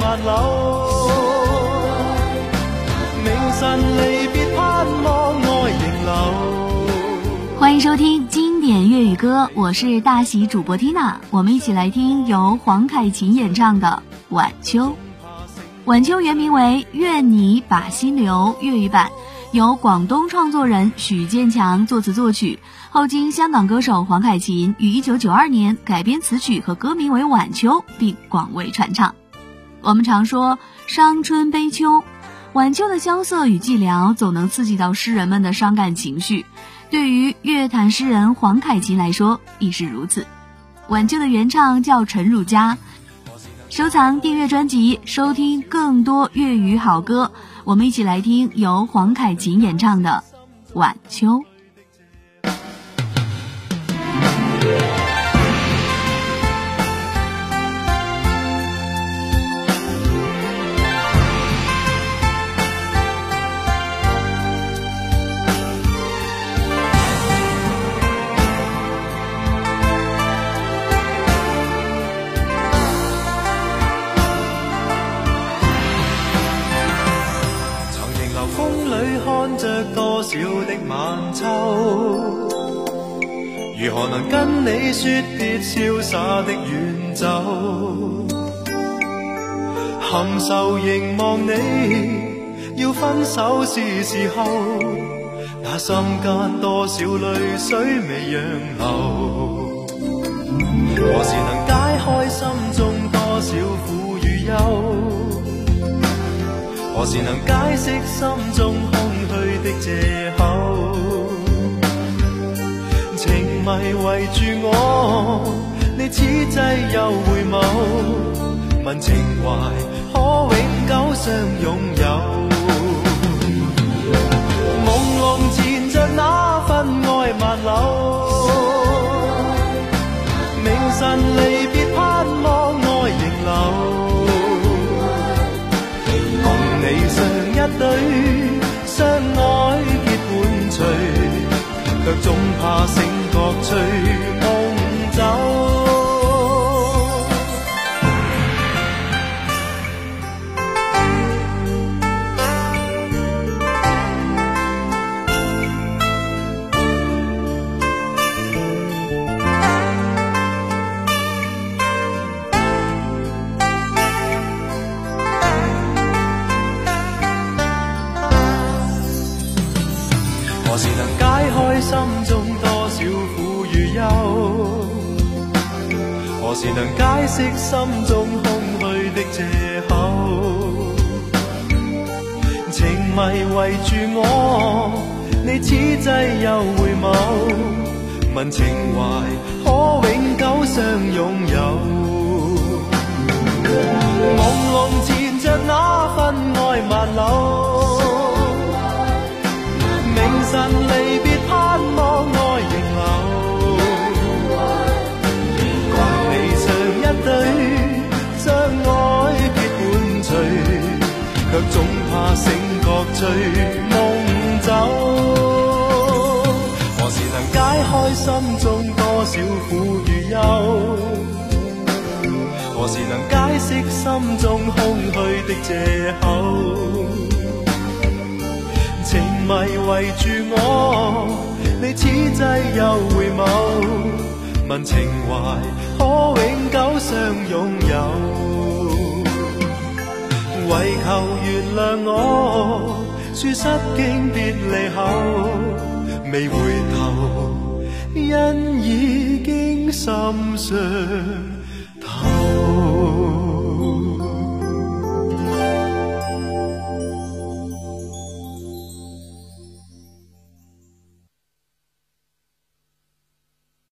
万缕。明晨离别盼望爱仍留。欢迎收听经典粤语歌，我是大喜主播 Tina，我们一起来听由黄凯芹演唱的《晚秋》。《晚秋》原名为《愿你把心留》粤语版。由广东创作人许建强作词作曲，后经香港歌手黄凯芹于一九九二年改编词曲和歌名为《晚秋》，并广为传唱。我们常说伤春悲秋，晚秋的萧瑟与寂寥总能刺激到诗人们的伤感情绪。对于乐坛诗人黄凯芹来说亦是如此。《晚秋》的原唱叫陈汝佳。收藏、订阅专辑，收听更多粤语好歌。我们一起来听由黄凯芹演唱的《晚秋》。多少的晚秋，如何能跟你说别潇洒的远走？含愁凝望你，要分手是时候。那心间多少泪水未让流？何时能何时能解释心中空虚的借口？情？迷围住我，你此际又回眸，问情怀可永久相拥有？朦胧缠着那份爱万缕，明晨离总怕醒。何时能解释心中空虚的借口？情迷围住我，你此际又回眸，问情怀可永久相拥有？朦胧缠着那份爱万缕。多少苦与忧？何时能解释心中空虚的借口？情迷围住我，你此际又回眸，问情怀可永久相拥有？唯求原谅我，说失经别离后，未回头，心伤。